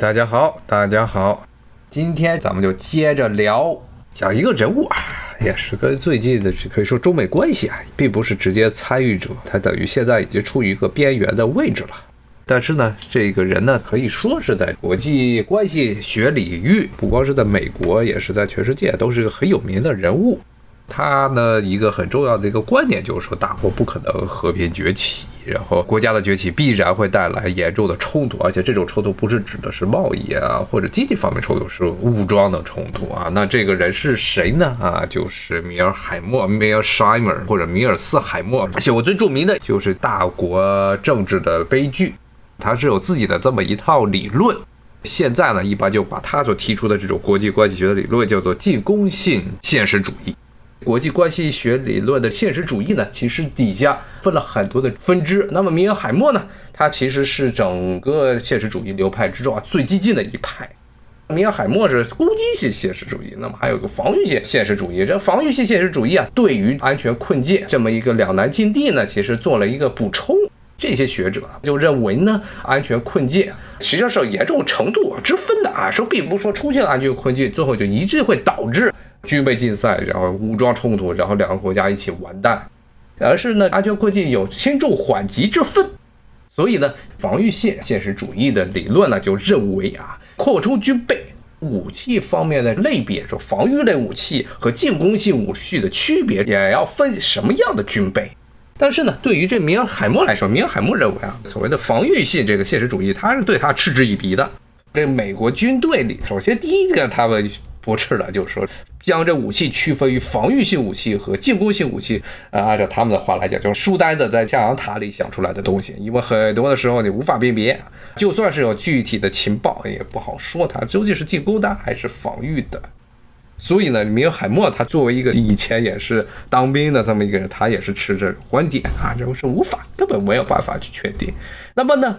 大家好，大家好，今天咱们就接着聊讲一个人物啊，也是跟最近的可以说中美关系啊，并不是直接参与者，他等于现在已经处于一个边缘的位置了。但是呢，这个人呢，可以说是在国际关系学领域，不光是在美国，也是在全世界都是一个很有名的人物。他呢，一个很重要的一个观点就是说，大国不可能和平崛起，然后国家的崛起必然会带来严重的冲突，而且这种冲突不是指的是贸易啊或者经济方面冲突，是武装的冲突啊。那这个人是谁呢？啊，就是米尔海默 （Mearsheimer） 或者米尔斯海默。而且我最著名的就是大国政治的悲剧，他是有自己的这么一套理论。现在呢，一般就把他所提出的这种国际关系学的理论叫做进攻性现实主义。国际关系学理论的现实主义呢，其实底下分了很多的分支。那么米尔海默呢，他其实是整个现实主义流派之中啊最激进的一派。米尔海默是攻击性现实主义，那么还有个防御性现实主义。这防御性现实主义啊，对于安全困境这么一个两难境地呢，其实做了一个补充。这些学者就认为呢，安全困境实际上是有严重程度之分的啊，说并不是说出现了安全困境，最后就一致会导致。军备竞赛，然后武装冲突，然后两个国家一起完蛋，而是呢，安全困境有轻重缓急之分，所以呢，防御性现实主义的理论呢，就认为啊，扩充军备武器方面的类别，说防御类武器和进攻性武器的区别，也要分什么样的军备。但是呢，对于这米尔海默来说，米尔海默认为啊，所谓的防御性这个现实主义，他是对他嗤之以鼻的。这美国军队里，首先第一个他们。驳斥的，就是说将这武器区分于防御性武器和进攻性武器。啊，按照他们的话来讲，就是书呆子在象牙塔里想出来的东西，因为很多的时候你无法辨别，就算是有具体的情报，也不好说它究竟是进攻的还是防御的。所以呢，米尔海默他作为一个以前也是当兵的这么一个人，他也是持这种观点啊，认为是无法，根本没有办法去确定。那么呢？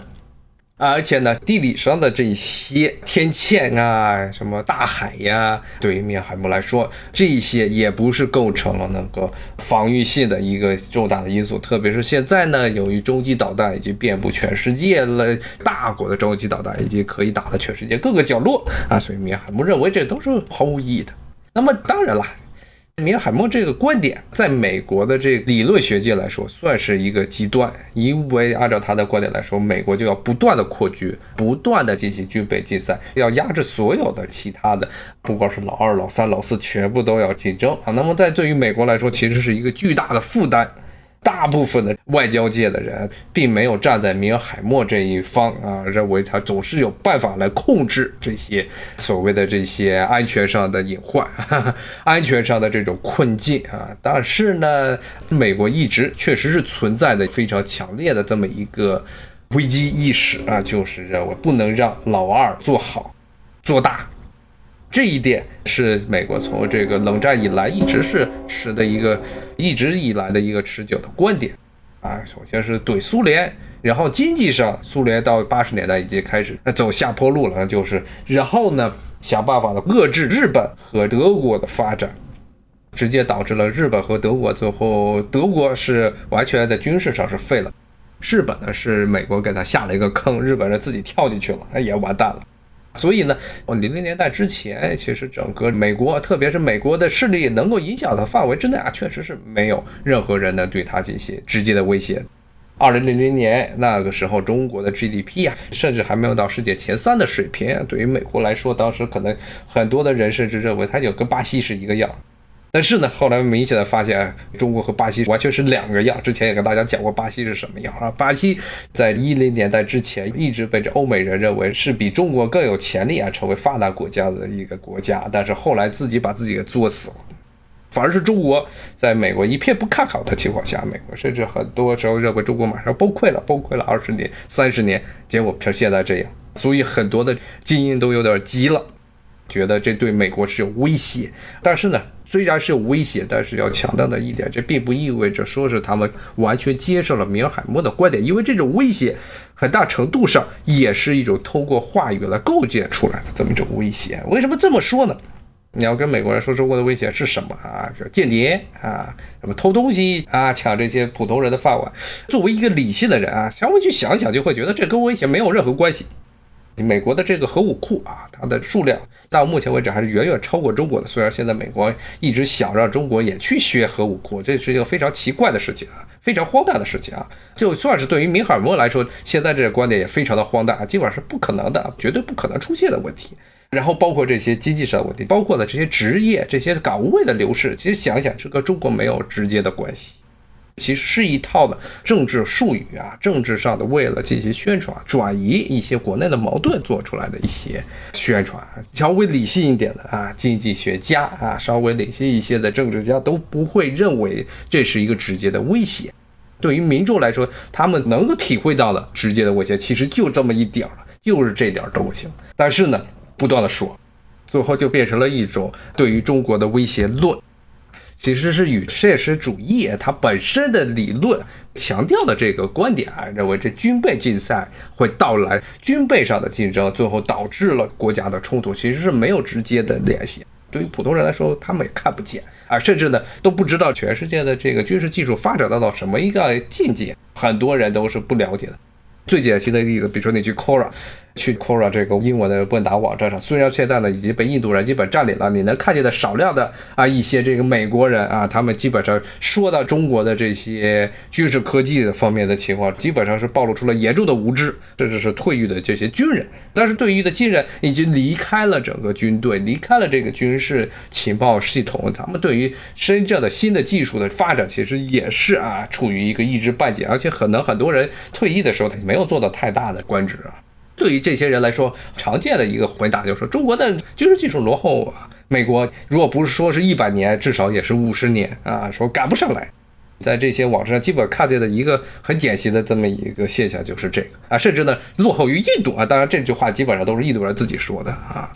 而且呢，地理上的这些天堑啊，什么大海呀，对于米尔海默来说，这些也不是构成了那个防御性的一个重大的因素。特别是现在呢，由于洲际导弹已经遍布全世界了，大国的洲际导弹已经可以打到全世界各个角落啊，所以米尔海默认为这都是毫无意义的。那么当然了。米尔海默这个观点，在美国的这理论学界来说，算是一个极端，因为按照他的观点来说，美国就要不断的扩军，不断的进行军备竞赛，要压制所有的其他的，不光是老二、老三、老四，全部都要竞争啊。那么在对于美国来说，其实是一个巨大的负担。大部分的外交界的人并没有站在米尔海默这一方啊，认为他总是有办法来控制这些所谓的这些安全上的隐患、哈哈安全上的这种困境啊。但是呢，美国一直确实是存在的非常强烈的这么一个危机意识啊，就是认为不能让老二做好做大。这一点是美国从这个冷战以来一直是持的一个一直以来的一个持久的观点，啊，首先是怼苏联，然后经济上苏联到八十年代已经开始走下坡路了，就是，然后呢想办法的遏制日本和德国的发展，直接导致了日本和德国最后德国是完全在军事上是废了，日本呢是美国给他下了一个坑，日本人自己跳进去了，也完蛋了。所以呢，我零零年代之前，其实整个美国，特别是美国的势力能够影响的范围之内啊，确实是没有任何人能对他进行直接的威胁。二零零零年那个时候，中国的 GDP 啊，甚至还没有到世界前三的水平。对于美国来说，当时可能很多的人甚至认为它就跟巴西是一个样。但是呢，后来明显的发现，中国和巴西完全是两个样。之前也跟大家讲过，巴西是什么样啊？巴西在一零年代之前，一直被这欧美人认为是比中国更有潜力啊，成为发达国家的一个国家。但是后来自己把自己给作死了，反而是中国在美国一片不看好的情况下，美国甚至很多时候认为中国马上崩溃了，崩溃了二十年、三十年，结果成现在这样。所以很多的精英都有点急了。觉得这对美国是有威胁，但是呢，虽然是有威胁，但是要强调的一点，这并不意味着说是他们完全接受了米尔海默的观点，因为这种威胁很大程度上也是一种通过话语来构建出来的这么一种威胁。为什么这么说呢？你要跟美国人说中国的威胁是什么啊？是间谍啊，什么偷东西啊，抢这些普通人的饭碗。作为一个理性的人啊，稍微去想想就会觉得这跟威胁没有任何关系。美国的这个核武库啊，它的数量到目前为止还是远远超过中国的。虽然现在美国一直想让中国也去学核武库，这是一个非常奇怪的事情啊，非常荒诞的事情啊。就算是对于明尔默来说，现在这个观点也非常的荒诞，基本上是不可能的，绝对不可能出现的问题。然后包括这些经济上的问题，包括了这些职业、这些岗位的流失，其实想想，这跟中国没有直接的关系。其实是一套的政治术语啊，政治上的为了进行宣传，转移一些国内的矛盾做出来的一些宣传，稍微理性一点的啊，经济学家啊，稍微理性一些的政治家都不会认为这是一个直接的威胁。对于民众来说，他们能够体会到的直接的威胁，其实就这么一点儿了，就是这点东西。但是呢，不断的说，最后就变成了一种对于中国的威胁论。其实是与现实主义它本身的理论强调的这个观点啊，认为这军备竞赛会到来，军备上的竞争最后导致了国家的冲突，其实是没有直接的联系。对于普通人来说，他们也看不见啊，甚至呢都不知道全世界的这个军事技术发展到到什么一个境界，很多人都是不了解的。最典型的例子，比如说你去 Quora。去查这个英文的问答网站上，虽然现在呢已经被印度人基本占领了，你能看见的少量的啊一些这个美国人啊，他们基本上说到中国的这些军事科技的方面的情况，基本上是暴露出了严重的无知，甚至是退役的这些军人。但是对于的军人已经离开了整个军队，离开了这个军事情报系统，他们对于真正的新的技术的发展，其实也是啊处于一个一知半解，而且可能很多人退役的时候他没有做到太大的官职啊。对于这些人来说，常见的一个回答就是说，中国的军事技术落后美国，如果不是说是一百年，至少也是五十年啊，说赶不上来。在这些网站上，基本看见的一个很典型的这么一个现象就是这个啊，甚至呢落后于印度啊。当然，这句话基本上都是印度人自己说的啊。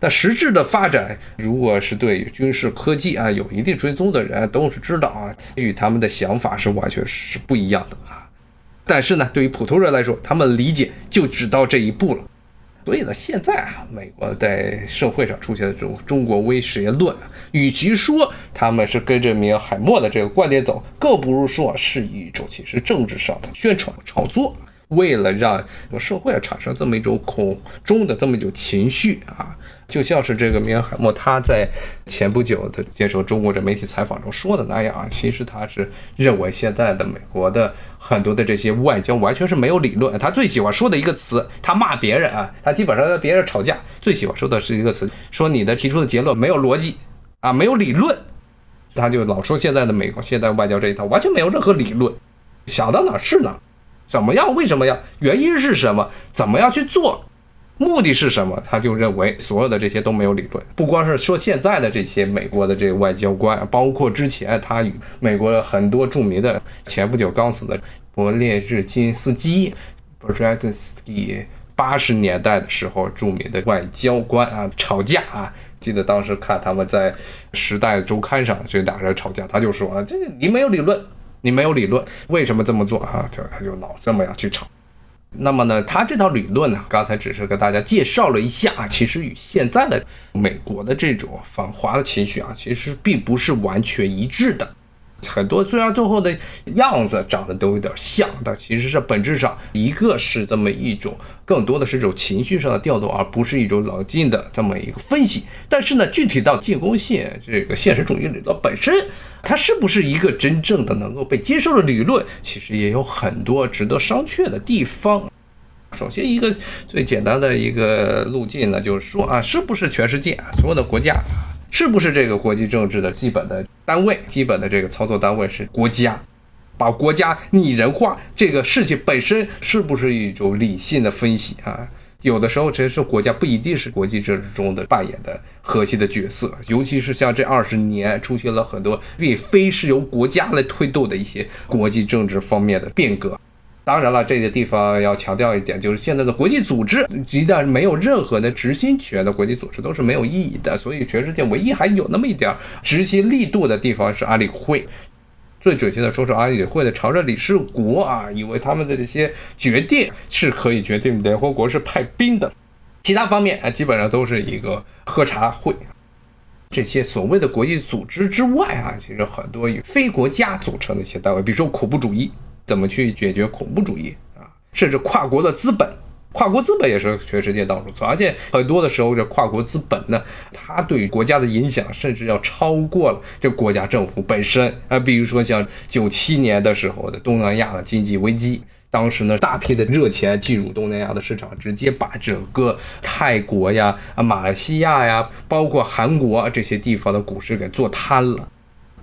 但实质的发展，如果是对军事科技啊有一定追踪的人，都是知道啊，与他们的想法是完全是不一样的啊。但是呢，对于普通人来说，他们理解就只到这一步了。所以呢，现在啊，美国在社会上出现的这种中国威胁论，与其说他们是跟着米尔海默的这个观点走，更不如说是一种其实政治上的宣传炒作，为了让社会啊产生这么一种恐中的这么一种情绪啊。就像是这个米尔海默他在前不久的接受中国这媒体采访中说的那样啊，其实他是认为现在的美国的很多的这些外交完全是没有理论。他最喜欢说的一个词，他骂别人啊，他基本上跟别人吵架最喜欢说的是一个词，说你的提出的结论没有逻辑啊，没有理论。他就老说现在的美国现在外交这一套完全没有任何理论，想到哪是哪，怎么样？为什么要？原因是什么？怎么样去做？目的是什么？他就认为所有的这些都没有理论。不光是说现在的这些美国的这个外交官，包括之前他与美国很多著名的前不久刚死的勃列日金斯基 b r z h n s k y 八十年代的时候著名的外交官啊吵架啊，记得当时看他们在《时代周刊》上这俩人吵架，他就说啊，这你没有理论，你没有理论，为什么这么做啊？就他就老这么样去吵。那么呢，他这套理论呢，刚才只是给大家介绍了一下，其实与现在的美国的这种反华的情绪啊，其实并不是完全一致的。很多虽然最后的样子长得都有点像，但其实是本质上一个是这么一种，更多的是这种情绪上的调动，而不是一种冷静的这么一个分析。但是呢，具体到进攻性这个现实主义理论本身，它是不是一个真正的能够被接受的理论，其实也有很多值得商榷的地方。首先，一个最简单的一个路径呢，就是说啊，是不是全世界所有的国家？是不是这个国际政治的基本的单位、基本的这个操作单位是国家？把国家拟人化，这个事情本身是不是一种理性的分析啊？有的时候，其实国家不一定是国际政治中的扮演的核心的角色，尤其是像这二十年出现了很多并非是由国家来推动的一些国际政治方面的变革。当然了，这个地方要强调一点，就是现在的国际组织一旦没有任何的执行权的国际组织都是没有意义的。所以，全世界唯一还有那么一点执行力度的地方是安理会。最准确的说，是安理会的常任理事国啊，因为他们的这些决定是可以决定联合国是派兵的。其他方面啊，基本上都是一个喝茶会。这些所谓的国际组织之外啊，其实很多以非国家组成的一些单位，比如说恐怖主义。怎么去解决恐怖主义啊？甚至跨国的资本跨国资本也是全世界到处走，而且很多的时候，这跨国资本呢，它对国家的影响甚至要超过了这国家政府本身啊。比如说像九七年的时候的东南亚的经济危机，当时呢，大批的热钱进入东南亚的市场，直接把整个泰国呀、啊马来西亚呀，包括韩国这些地方的股市给做瘫了。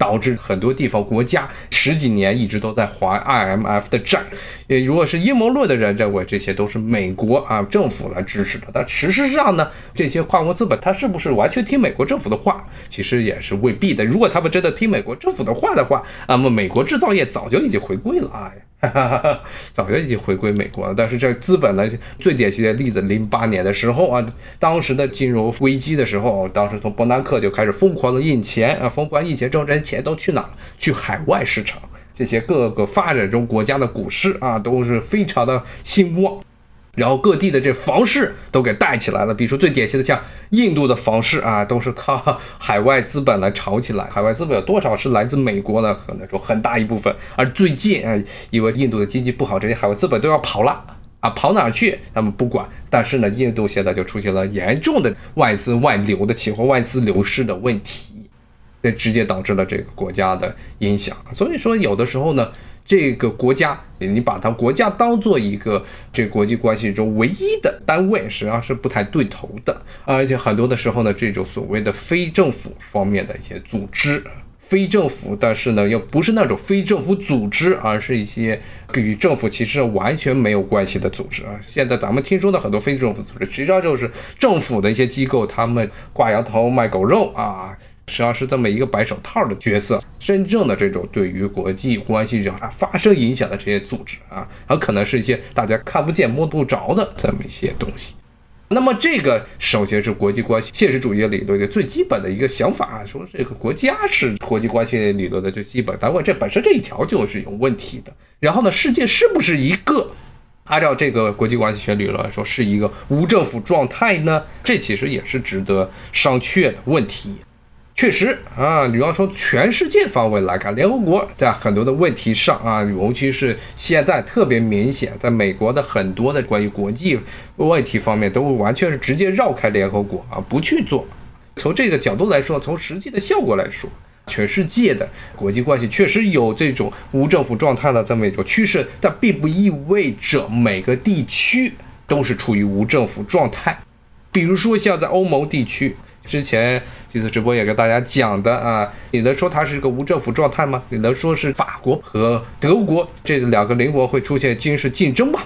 导致很多地方国家十几年一直都在还 IMF 的债，也如果是阴谋论的人认为这些都是美国啊政府来支持的，但事实上呢，这些跨国资本它是不是完全听美国政府的话，其实也是未必的。如果他们真的听美国政府的话的话，那么美国制造业早就已经回归了啊。早就已经回归美国了，但是这资本呢，最典型的例子，零八年的时候啊，当时的金融危机的时候，当时从伯南克就开始疯狂的印钱啊，疯狂印钱之后，这些钱都去哪？去海外市场，这些各个发展中国家的股市啊，都是非常的兴旺。然后各地的这房市都给带起来了，比如说最典型的像印度的房市啊，都是靠海外资本来炒起来。海外资本有多少是来自美国呢？可能说很大一部分。而最近啊，因为印度的经济不好，这些海外资本都要跑了啊，跑哪去？他们不管。但是呢，印度现在就出现了严重的外资外流的情况，外资流失的问题，这直接导致了这个国家的影响。所以说，有的时候呢。这个国家，你把它国家当做一个这国际关系中唯一的单位，实际上是不太对头的。而且很多的时候呢，这种所谓的非政府方面的一些组织，非政府，但是呢又不是那种非政府组织，而是一些与政府其实完全没有关系的组织啊。现在咱们听说的很多非政府组织，实际上就是政府的一些机构，他们挂羊头卖狗肉啊。实际上是这么一个白手套的角色，真正的这种对于国际关系上发生影响的这些组织啊，很可能是一些大家看不见摸不着的这么一些东西。那么这个首先是国际关系现实主义理论的最基本的一个想法，说这个国家是国际关系理论的最基本单位，这本身这一条就是有问题的。然后呢，世界是不是一个按照这个国际关系学理论来说是一个无政府状态呢？这其实也是值得商榷的问题。确实啊，你要说全世界方位来看，联合国在很多的问题上啊，尤其是现在特别明显，在美国的很多的关于国际问题方面，都完全是直接绕开联合国啊，不去做。从这个角度来说，从实际的效果来说，全世界的国际关系确实有这种无政府状态的这么一种趋势，但并不意味着每个地区都是处于无政府状态。比如说像在欧盟地区。之前几次直播也跟大家讲的啊，你能说它是一个无政府状态吗？你能说是法国和德国这两个邻国会出现军事竞争吗？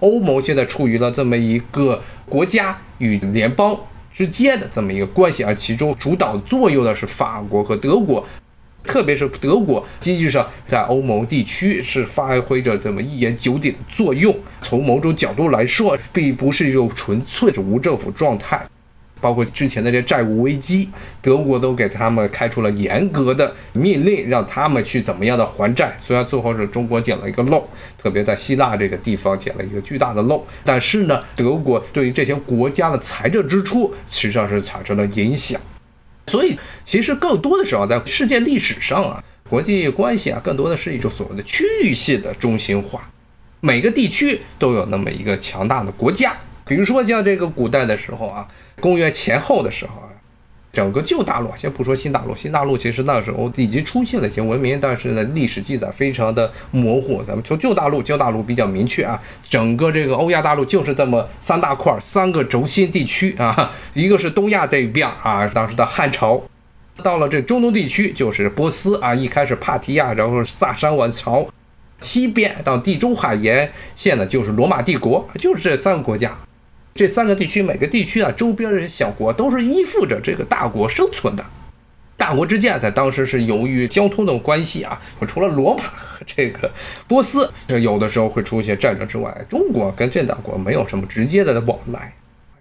欧盟现在处于了这么一个国家与联邦之间的这么一个关系，而其中主导作用的是法国和德国，特别是德国经济上在欧盟地区是发挥着这么一言九鼎的作用。从某种角度来说，并不是一种纯粹的无政府状态。包括之前的这债务危机，德国都给他们开出了严格的命令，让他们去怎么样的还债。虽然最后是中国捡了一个漏，特别在希腊这个地方捡了一个巨大的漏，但是呢，德国对于这些国家的财政支出实际上是产生了影响。所以，其实更多的时候，在世界历史上啊，国际关系啊，更多的是一种所谓的区域性的中心化，每个地区都有那么一个强大的国家。比如说像这个古代的时候啊。公元前后的时候啊，整个旧大陆，先不说新大陆，新大陆其实那时候已经出现了一些文明，但是呢，历史记载非常的模糊。咱们从旧大陆，旧大陆比较明确啊，整个这个欧亚大陆就是这么三大块，三个轴心地区啊，一个是东亚这一边啊，当时的汉朝，到了这中东地区就是波斯啊，一开始帕提亚，然后萨珊王朝，西边到地中海沿线呢就是罗马帝国，就是这三个国家。这三个地区，每个地区啊，周边这些小国都是依附着这个大国生存的。大国之间在当时是由于交通的关系啊，除了罗马和这个波斯，这有的时候会出现战争之外，中国跟这两国没有什么直接的往来。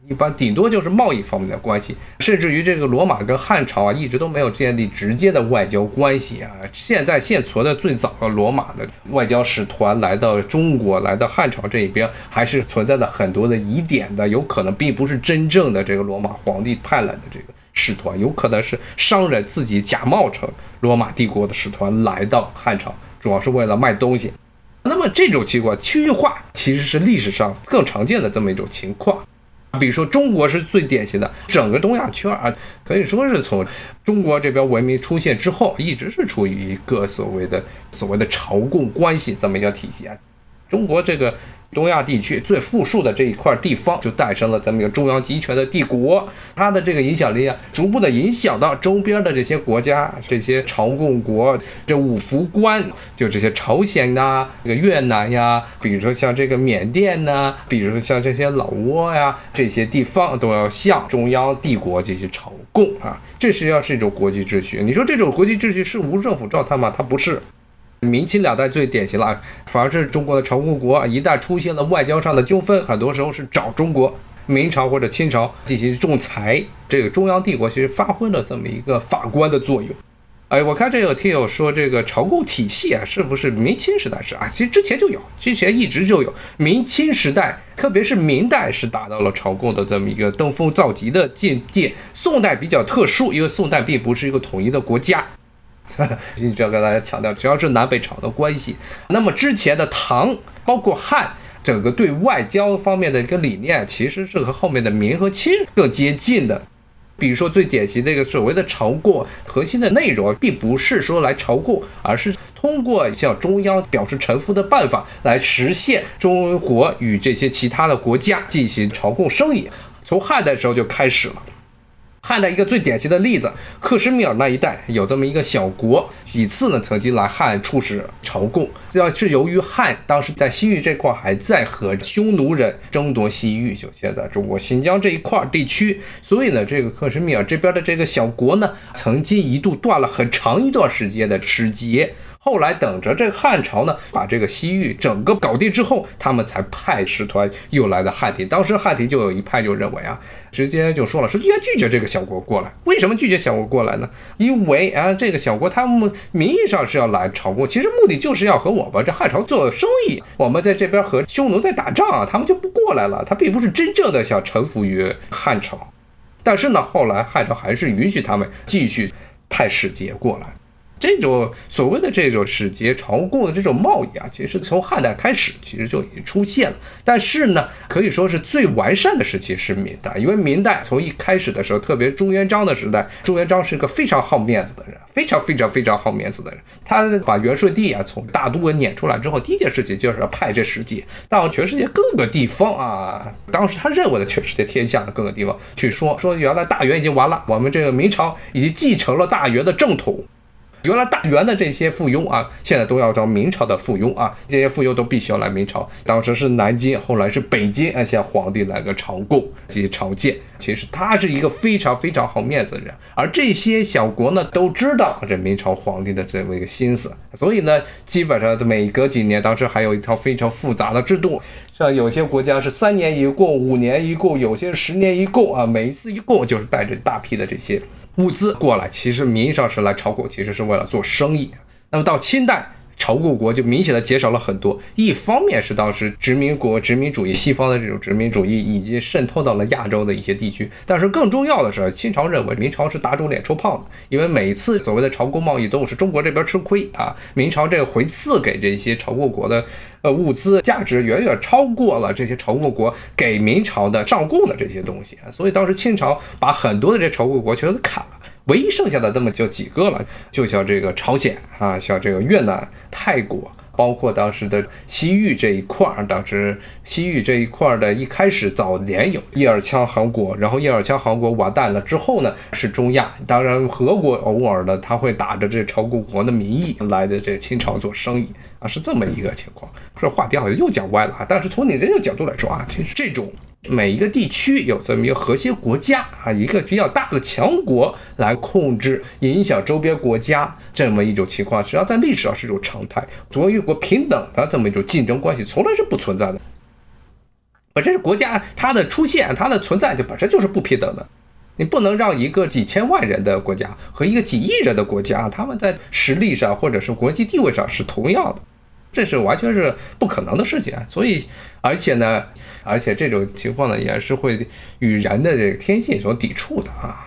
一般顶多就是贸易方面的关系，甚至于这个罗马跟汉朝啊，一直都没有建立直接的外交关系啊。现在现存的最早的罗马的外交使团来到中国，来到汉朝这一边，还是存在的很多的疑点的，有可能并不是真正的这个罗马皇帝派来的这个使团，有可能是商人自己假冒成罗马帝国的使团来到汉朝，主要是为了卖东西。那么这种情况，区域化其实是历史上更常见的这么一种情况。比如说，中国是最典型的，整个东亚圈啊，可以说是从中国这边文明出现之后，一直是处于一个所谓的所谓的朝贡关系这么一个体系啊。中国这个。东亚地区最富庶的这一块地方，就诞生了咱们一个中央集权的帝国，它的这个影响力啊，逐步的影响到周边的这些国家，这些朝贡国，这五福关，就这些朝鲜呐，这个越南呀，比如说像这个缅甸呐，比如说像这些老挝呀，这些地方都要向中央帝国进行朝贡啊，这实际上是一种国际秩序。你说这种国际秩序是无政府状态吗？它不是。明清两代最典型了，反而是中国的朝贡国，一旦出现了外交上的纠纷，很多时候是找中国明朝或者清朝进行仲裁。这个中央帝国其实发挥了这么一个法官的作用。哎，我看这有听友说，这个朝贡体系啊，是不是明清时代是啊？其实之前就有，之前一直就有。明清时代，特别是明代是达到了朝贡的这么一个登峰造极的境界。宋代比较特殊，因为宋代并不是一个统一的国家。一直要跟大家强调，只要是南北朝的关系，那么之前的唐，包括汉，整个对外交方面的一个理念，其实是和后面的明和清更接近的。比如说最典型的一个所谓的朝贡，核心的内容并不是说来朝贡，而是通过向中央表示臣服的办法来实现中国与这些其他的国家进行朝贡生意。从汉代时候就开始了。汉代一个最典型的例子，克什米尔那一带有这么一个小国，几次呢曾经来汉出使朝贡。要是由于汉当时在西域这块还在和匈奴人争夺西域，就现在中国新疆这一块地区，所以呢，这个克什米尔这边的这个小国呢，曾经一度断了很长一段时间的使节。后来等着这汉朝呢，把这个西域整个搞定之后，他们才派使团又来的汉庭。当时汉庭就有一派就认为啊，直接就说了，说应该拒绝这个小国过来。为什么拒绝小国过来呢？因为啊，这个小国他们名义上是要来朝贡，其实目的就是要和我们这汉朝做生意。我们在这边和匈奴在打仗啊，他们就不过来了。他并不是真正的想臣服于汉朝。但是呢，后来汉朝还是允许他们继续派使节过来。这种所谓的这种使节朝贡的这种贸易啊，其实从汉代开始其实就已经出现了。但是呢，可以说是最完善的时期是明代，因为明代从一开始的时候，特别朱元璋的时代，朱元璋是一个非常好面子的人，非常非常非常好面子的人。他把元顺帝啊从大都给撵出来之后，第一件事情就是要派这使节到全世界各个地方啊。当时他认为的全世界天下的各个地方去说说，原来大元已经完了，我们这个明朝已经继承了大元的正统。原来大元的这些附庸啊，现在都要到明朝的附庸啊，这些附庸都必须要来明朝。当时是南京，后来是北京，啊，向皇帝来个朝贡及朝见。其实他是一个非常非常好面子的人，而这些小国呢，都知道这明朝皇帝的这么一个心思，所以呢，基本上每隔几年，当时还有一套非常复杂的制度，像有些国家是三年一贡，五年一贡，有些十年一贡啊，每一次一贡就是带着大批的这些。物资过来，其实名义上是来朝贡，其实是为了做生意。那么到清代。朝贡国就明显的减少了很多，一方面是当时殖民国殖民主义西方的这种殖民主义已经渗透到了亚洲的一些地区，但是更重要的是，清朝认为明朝是打肿脸充胖子，因为每次所谓的朝贡贸易都是中国这边吃亏啊，明朝这回赐给这些朝贡国的呃物资价值远远超过了这些朝贡国给明朝的上贡的这些东西，所以当时清朝把很多的这朝贡国全都砍了。唯一剩下的那么就几个了，就像这个朝鲜啊，像这个越南、泰国，包括当时的西域这一块儿。当时西域这一块儿的一开始早年有叶尔羌汗国，然后叶尔羌汗国完蛋了之后呢，是中亚。当然，俄国偶尔呢，他会打着这朝贡国的名义来的这清朝做生意是这么一个情况。这话题好像又讲歪了啊，但是从你这个角度来说啊，其实这种。每一个地区有这么一个核心国家啊，一个比较大的强国来控制、影响周边国家这么一种情况，实际上在历史上是一种常态。作为一国平等的这么一种竞争关系，从来是不存在的。本身是国家它的出现、它的存在就本身就是不平等的。你不能让一个几千万人的国家和一个几亿人的国家，他们在实力上或者是国际地位上是同样的。这是完全是不可能的事情，所以，而且呢，而且这种情况呢，也是会与人的这个天性所抵触的啊。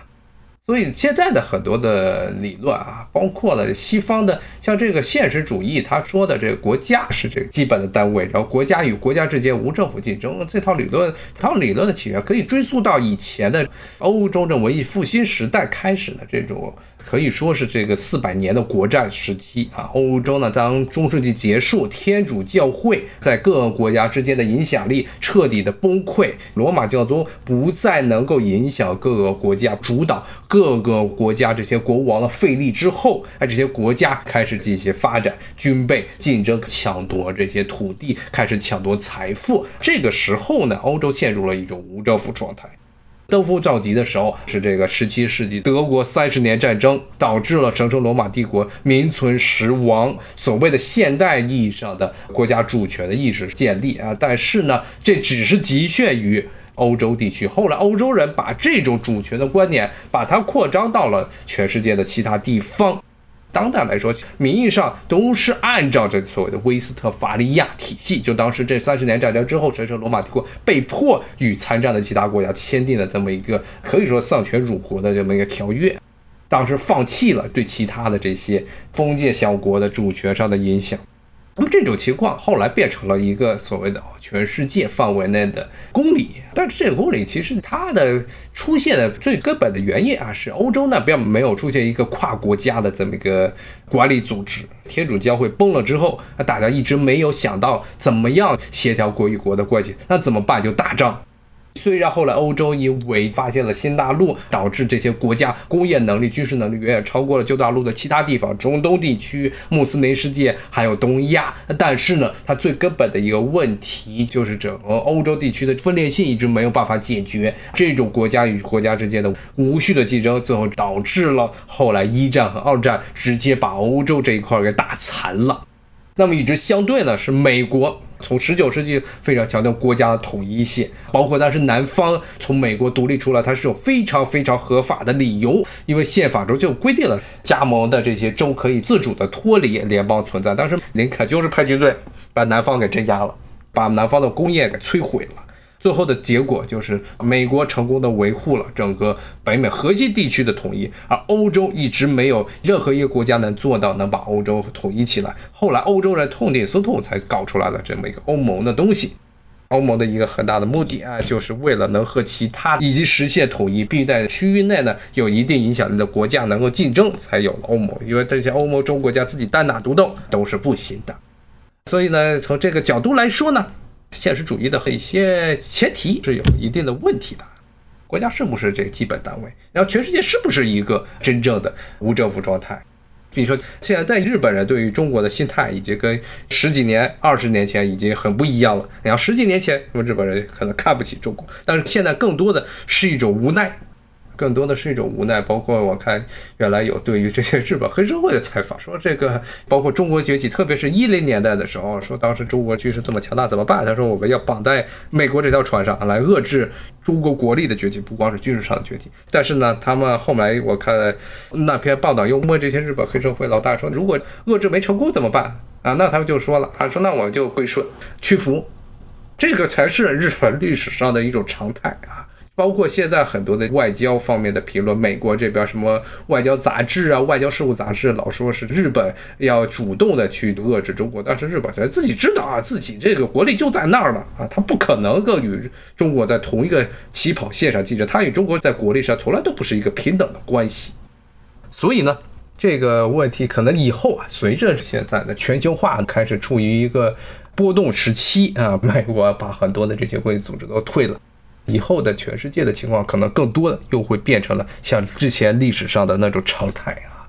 所以现在的很多的理论啊，包括了西方的，像这个现实主义，他说的这个国家是这个基本的单位，然后国家与国家之间无政府竞争，这套理论，这套理论的起源可以追溯到以前的欧洲的文艺复兴时代开始的这种。可以说是这个四百年的国战时期啊，欧洲呢，当中世纪结束，天主教会在各个国家之间的影响力彻底的崩溃，罗马教宗不再能够影响各个国家，主导各个国家这些国王的费力之后，哎，这些国家开始进行发展，军备竞争，抢夺这些土地，开始抢夺财富。这个时候呢，欧洲陷入了一种无政府状态。登峰造极的时候是这个十七世纪德国三十年战争，导致了神圣罗马帝国名存实亡，所谓的现代意义上的国家主权的意识建立啊。但是呢，这只是局限于欧洲地区。后来欧洲人把这种主权的观念，把它扩张到了全世界的其他地方。当代来说，名义上都是按照这所谓的威斯特伐利亚体系。就当时这三十年战争之后，神圣罗马帝国被迫与参战的其他国家签订了这么一个可以说丧权辱国的这么一个条约。当时放弃了对其他的这些封建小国的主权上的影响。那么这种情况后来变成了一个所谓的全世界范围内的公理，但是这个公理其实它的出现的最根本的原因啊，是欧洲那边没有出现一个跨国家的这么一个管理组织，天主教会崩了之后，那大家一直没有想到怎么样协调国与国的关系，那怎么办？就打仗。虽然后来欧洲因为发现了新大陆，导致这些国家工业能力、军事能力远远超过了旧大陆的其他地方，中东地区、穆斯林世界还有东亚，但是呢，它最根本的一个问题就是整个欧洲地区的分裂性一直没有办法解决，这种国家与国家之间的无序的竞争，最后导致了后来一战和二战直接把欧洲这一块给打残了。那么与之相对呢，是美国。从十九世纪非常强调国家的统一性，包括当时南方从美国独立出来，它是有非常非常合法的理由，因为宪法中就规定了加盟的这些州可以自主的脱离联邦存在。当时林肯就是派军队把南方给镇压了，把南方的工业给摧毁了。最后的结果就是美国成功的维护了整个北美核心地区的统一，而欧洲一直没有任何一个国家能做到能把欧洲统一起来。后来欧洲人痛定思痛，才搞出来了这么一个欧盟的东西。欧盟的一个很大的目的啊，就是为了能和其他以及实现统一，并在区域内呢有一定影响力的国家能够竞争，才有了欧盟。因为这些欧盟中国家自己单打独斗都是不行的。所以呢，从这个角度来说呢。现实主义的一些前提是有一定的问题的，国家是不是这个基本单位？然后全世界是不是一个真正的无政府状态？比如说，现在在日本人对于中国的心态已经跟十几年、二十年前已经很不一样了。然后十几年前，那么日本人可能看不起中国，但是现在更多的是一种无奈。更多的是一种无奈，包括我看原来有对于这些日本黑社会的采访，说这个包括中国崛起，特别是一零年代的时候，说当时中国军事这么强大怎么办？他说我们要绑在美国这条船上来遏制中国国力的崛起，不光是军事上的崛起。但是呢，他们后来我看那篇报道又问这些日本黑社会老大说，如果遏制没成功怎么办啊？那他们就说了，他说那我就归顺屈服，这个才是日本历史上的一种常态啊。包括现在很多的外交方面的评论，美国这边什么外交杂志啊、外交事务杂志，老说是日本要主动的去遏制中国，但是日本自己知道啊，自己这个国力就在那儿了啊，他不可能够与中国在同一个起跑线上竞争，他与中国在国力上从来都不是一个平等的关系。所以呢，这个问题可能以后啊，随着现在的全球化开始处于一个波动时期啊，美国把很多的这些国际组织都退了。以后的全世界的情况，可能更多的又会变成了像之前历史上的那种常态啊。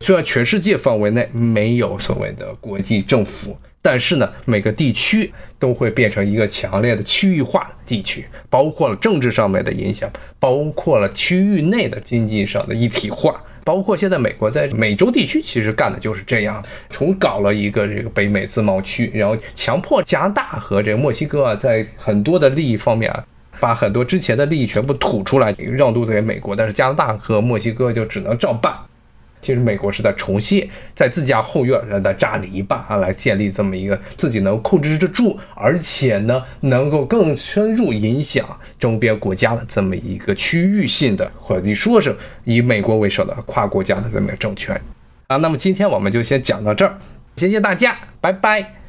虽然全世界范围内没有所谓的国际政府，但是呢，每个地区都会变成一个强烈的区域化地区，包括了政治上面的影响，包括了区域内的经济上的一体化，包括现在美国在美洲地区其实干的就是这样，重搞了一个这个北美自贸区，然后强迫加拿大和这个墨西哥啊，在很多的利益方面啊。把很多之前的利益全部吐出来，让渡给美国，但是加拿大和墨西哥就只能照办。其实美国是在重新在自家后院的扎篱笆啊，来建立这么一个自己能控制得住，而且呢能够更深入影响周边国家的这么一个区域性的，或者你说是以美国为首的跨国家的这么一个政权啊。那么今天我们就先讲到这儿，谢谢大家，拜拜。